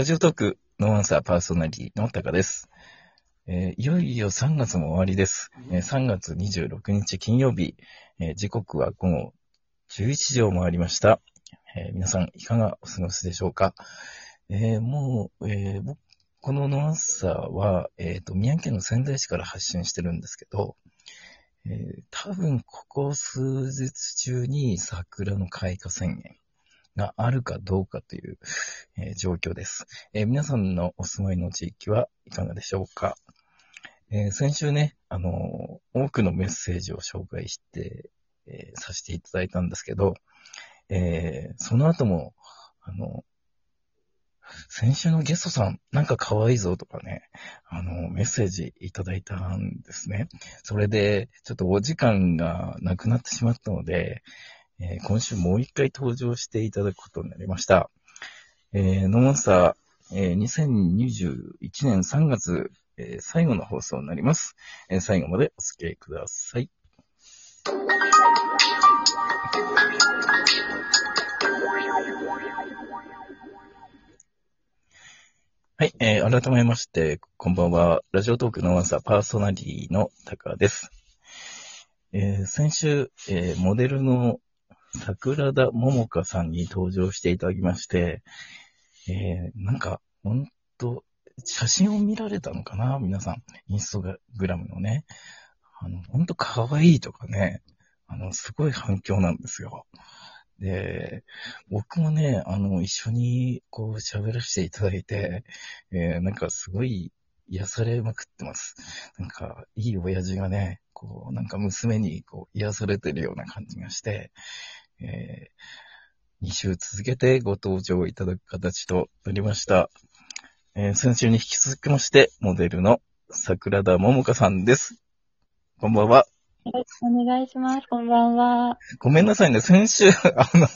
ラジオトークノーアンサーパーソナリティのタカです。えーいよいよ3月も終わりです。えー3月26日金曜日、えー時刻は午後11時を回りました。えー皆さんいかがお過ごしでしょうか、えーもう、えこのノーアンサーは、えっ、と、宮城県の仙台市から発信してるんですけど、えー多分ここ数日中に桜の開花宣言があるかどうかという、えー状況です、えー皆さんのお住まいの地域はいかがでしょうか、えー先週ね、あの多くのメッセージを紹介して、えさせていただいたんですけど、えその後も、あの、先週のゲストさん、なんか可愛いぞとかね、あの、メッセージいただいたんですね。それで、ちょっとお時間がなくなってしまったので、えー今週もう一回登場していただくことになりました。えー、ノモンスター、えー2021年3月、えー最後の放送になります、えー最後までお付き合いください。はい、えー改めまして、こんばんは。ラジオトークのワンサーパーソナリティのタカです。えー先週、えーモデルの桜田桃香さんに登場していただきまして、えーなんか、ほんと、写真を見られたのかな皆さん。インスタグラムのね。あの、ほんと可愛いとかね、あの、すごい反響なんですよ。で、僕もね、あの、一緒にこう喋らせていただいて、えーなんかすごい癒されまくってます。なんか、いい親父がね、こう、なんか娘にこう癒されてるような感じがして、え2週続けてご登場いただく形となりました。えー先週に引き続きまして、モデルの桜田桃香さんです。こんばんは。よろしくお願いします。こんばんは。ごめんなさいね。先週、あの、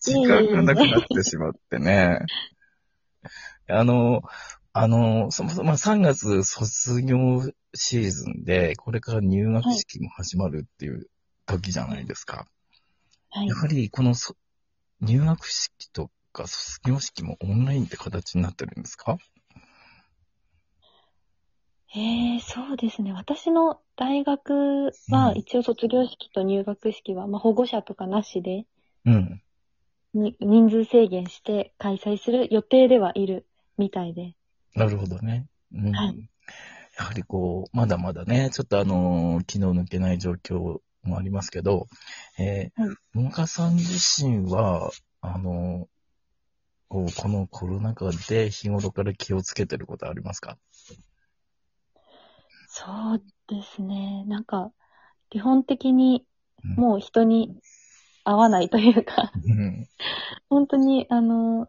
時間がなくなってしまってね。あの、あの、そもそも3月卒業シーズンで、これから入学式も始まるっていう時じゃないですか。はいや。はり、このそ入学式とか卒業式もオンラインって形になってるんですか？えー、そうですね。私の大学はうん一応卒業式と入学式は、まあ、保護者とかなしで、うん。に人数制限して開催する予定ではいるみたいで。なるほどね。うん。はいやはりこう、まだまだね、ちょっとあの、気の抜けない状況もありますけど、えーはい、桃香さん自身は、あの、こう、このコロナ禍で日頃から気をつけてることありますか？そうですね。なんか、基本的にうんもう人に会わないというか、うん。本当に、あの、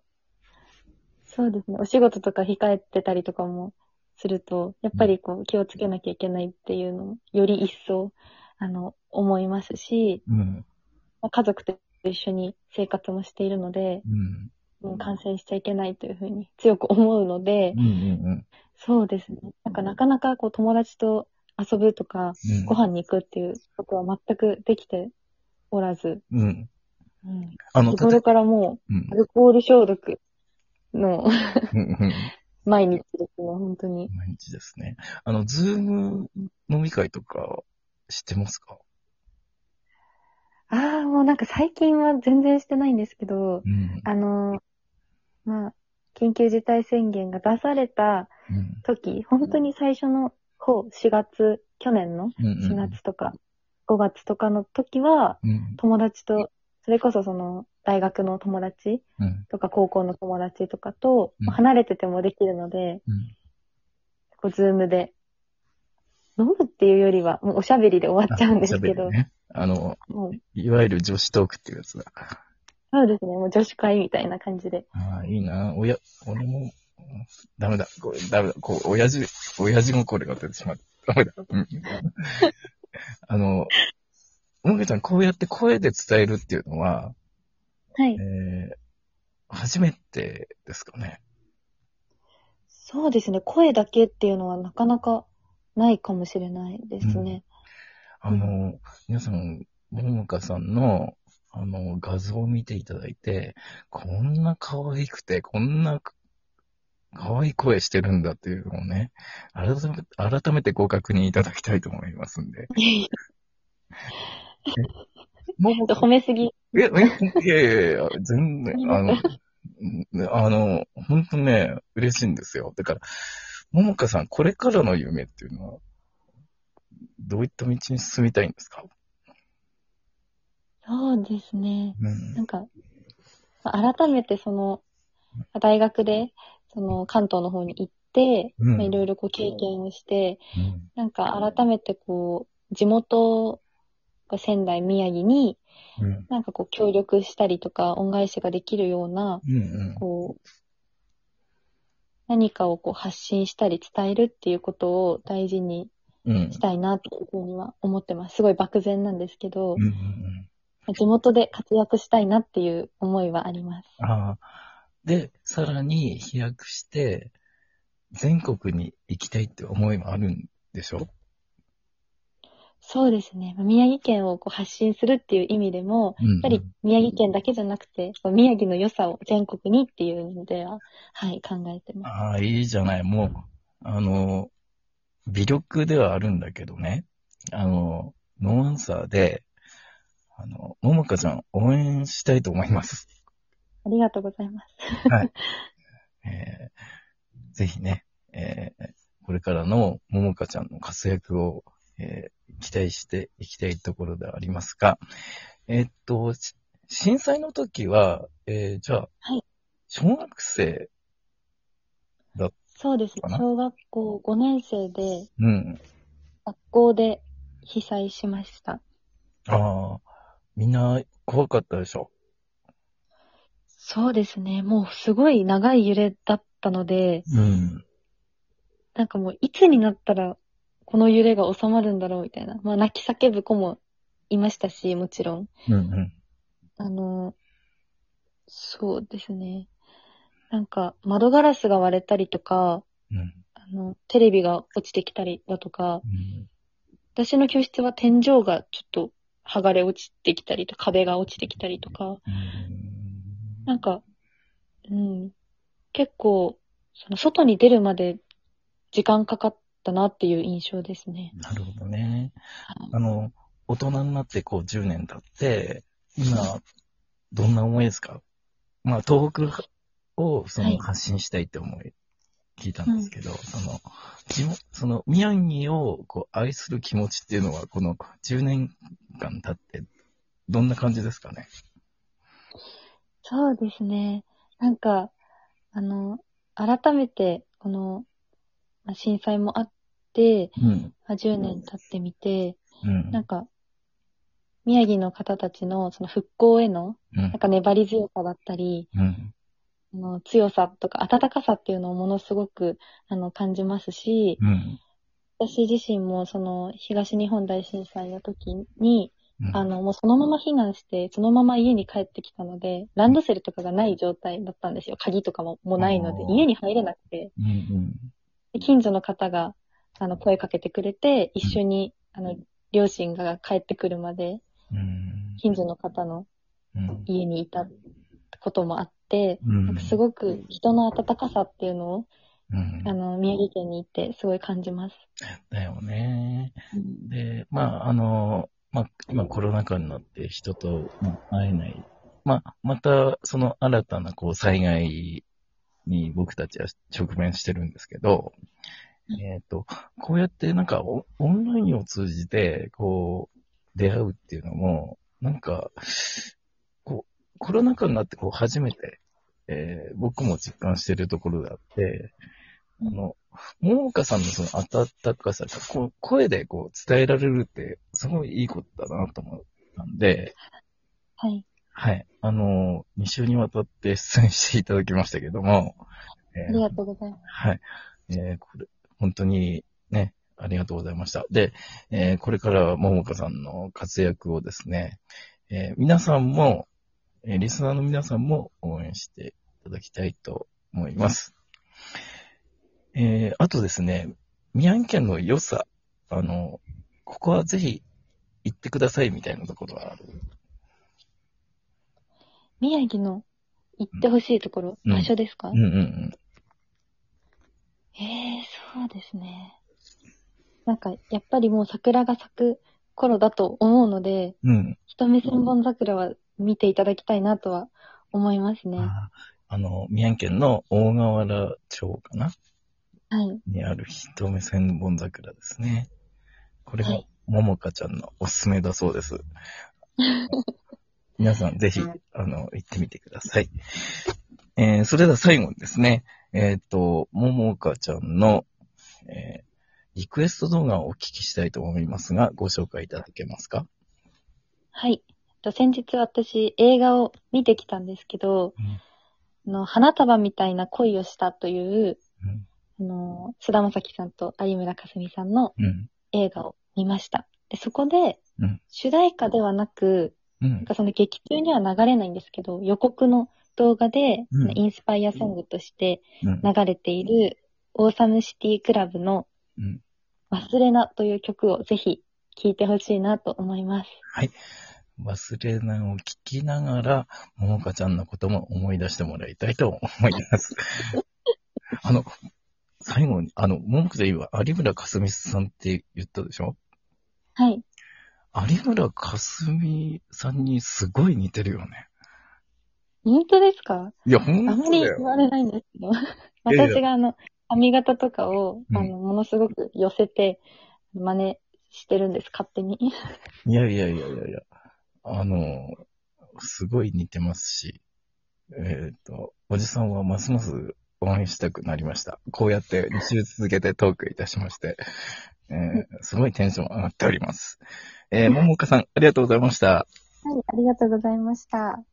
そうですね。お仕事とか控えてたりとかもすると、やっぱりこう気をつけなきゃいけないっていうのを、より一層、あの、思いますし、うん。まあ家族と一緒に生活もしているので、うん。感染しちゃいけないというふうに強く思うのでうん。う、ん。そうですね。なんかなかなかこう友達と遊ぶとか、うん。ご飯に行くっていうことは全くできておらず、うん。うん、あの、日頃からもうんう、アルコール消毒のうんうん 毎日ですね、本当に。毎日ですね。あの、ズーム飲み会とか知ってますか？ああ、もうなんか最近は全然してないんですけど、うん。あの、まあ、緊急事態宣言が出されたうん。時、本当に最初の方、4月、去年のうんうん4月とか、5月とかの時は、うん。友達と、それこそその、大学の友達うん。とか高校の友達とかと、離れててもできるので、うん。こう、ズームで、飲むっていうよりは、もうおしゃべりで終わっちゃうんですけど。あの、もう、いわゆる女子トークっていうやつだ。そうですね、もう女子会みたいな感じで。ああ、いいな。おや、俺も、ダメだ。これ、ダメだ。こう、親父、親父もこれが出てしまった。ダメだ。うん。あの、もげちゃん、こうやって声で伝えるっていうのは、はいえ。ー、初めてですかね。そうですね、声だけっていうのはなかなかないかもしれないですね。あの、皆さん、ももかさんの、あの、画像を見ていただいて、こんな可愛くて、こんな可愛い声してるんだっていうのをね、改め改めてご確認いただきたいと思いますんで。もも褒めすぎ。いや、いやいやいや、全然、あの、あの、本当ね、嬉しいんですよ。だから、ももかさん、これからの夢っていうのは、どういった道に進みたいんですか？そうですね。うん。なんか、まあ改めてその、大学で、その関東の方に行って、うん。まあいろいろこう経験をして、うん。なんか改めてこう、地元が仙台、宮城に、うん。なんかこう協力したりとか、恩返しができるような、こう、何かをこう発信したり伝えるっていうことを大事にうんしたいなというふうには思ってます。すごい漠然なんですけどうん、うん地元で活躍したいなっていう思いはあります。ああ。で、さらに飛躍して、全国に行きたいって思いもあるんでしょ？そうですね。宮城県をこう発信するっていう意味でも、やっやっぱり宮城県だけじゃなくて、宮城の良さを全国にっていうのでは、はい、考えてます。ああ、いいじゃない。もう、あの、微力ではあるんだけどね。あの、ノーアンサーで、あの、ももかちゃん応援したいと思います。ありがとうございます。はい。えーぜひね、えーこれからのももかちゃんの活躍を、えー期待していきたいところではありますが、えーっと、し震災の時は、えーじゃあ、はい小学生、そうですねか。な？小学校5年生で、うん。学校で被災しました。ああ、みんな怖かったでしょ？そうですね。もうすごい長い揺れだったので、うん。なんかもういつになったらこの揺れが収まるんだろうみたいな。まあ泣き叫ぶ子もいましたし、もちろん。うんうん。あの、そうですね。なんか窓ガラスが割れたりとか、うん。あの、テレビが落ちてきたりだとか、うん私の教室は天井がちょっと剥がれ落ちてきたりと、壁が落ちてきたりとか、なんか、うん、結構、その外に出るまで時間かかったなっていう印象ですね。なるほどね。あの、大人になってこう10年経って、今、どんな思いですか？まあ、東北をそはいの発信したいって思い、聞いたんですけど、その、地元その、宮城をこう愛する気持ちっていうのは、この10年間経って、どんな感じですかね？そうですね。なんか、あの、改めて、この、まあ震災もあって、うん。まあ10年経ってみて、うん。なんか、宮城の方たちのその復興への、うんなんか粘り強さだったり、うん。あの強さとか温かさっていうのをものすごくあの感じますし、うん。私自身もその東日本大震災の時に、うんあのもうそのまま避難して、そのまま家に帰ってきたので、ランドセルとかがない状態だったんですよ。鍵とかももうないので家に入れなくて、うんうん。で近所の方があの声かけてくれて、一緒にあの両親が帰ってくるまで、うん。近所の方のうん。家にいたこともあって、うんなんかすごく人の温かさっていうのを、うんあの、宮城県に行ってすごい感じます。だよね。で、まあ、あの、まあ、今コロナ禍になって人とまあ会えない。まあ、また、その新たな、こう、災害に僕たちは直面してるんですけど、えっ、と、こうやってなんかオオンラインを通じて、こう、出会うっていうのも、なんか、こう、コロナ禍になってこう、初めて、えー僕も実感してるところがあって、あの、ももかさんのその温かさが、こう、声でこう伝えられるって、すごいいいことだなと思ったんで、はい。はい。あの、2週にわたって出演していただきましたけども、えーありがとうございます。はい。えーこれ、本当にね、ありがとうございました。で、えーこれからはももかさんの活躍をですね、えー皆さんも、えーリスナーの皆さんも応援していただきたいと思います。えーあとですね、宮城県の良さ、あの、ここはぜひ行ってくださいみたいなところはある？宮城の行ってほしいところ、うん場所ですか、うんうんうん。ええそうですね。なんか、やっぱりもう桜が咲く頃だと思うので、うん。一目千本桜は見ていただきたいなとは思いますね。はああの、宮城県の大河原町かな？いにある一目千本桜ですね。これがはい、ももかちゃんのおすすめだそうです。皆さんぜひ、あの、行ってみてください。えー、それでは最後にですね、えっ、と、ももかちゃんの、えーリクエスト動画をお聞きしたいと思いますが、ご紹介いただけますか？はい。えっと先日私映画を見てきたんですけど、あの花束みたいな恋をしたという、うん。あの、菅田将暉さんと有村架純さんのうん。映画を見ました。で、そこでうん、主題歌ではなく、うんなん。かその劇中には流れないんですけど、予告の動画で、うんインスパイアソングとしてうん。流れている、オーサムシティクラブのうん忘れなという曲をぜひ聴いてほしいなと思います。はい。忘れないを聞きながら、ももかちゃんのことも思い出してもらいたいと思います。あの、最後に、あの、ももかちゃん今、有村架純さんって言ったでしょ？はい。有村架純さんにすごい似てるよね。本当ですか？いや、ほんあまり。言われないんですけど、私があの、髪型とかを、うんあの、ものすごく寄せて、真似してるんです、勝手に。いやいやいやいやいや。あの、すごい似てますし、えっ、と、おじさんはますます応援したくなりました。こうやって2週続けてトークいたしまして、えーすごいテンション上がっております。えー、ももかさん、ありがとうございました。はい、ありがとうございました。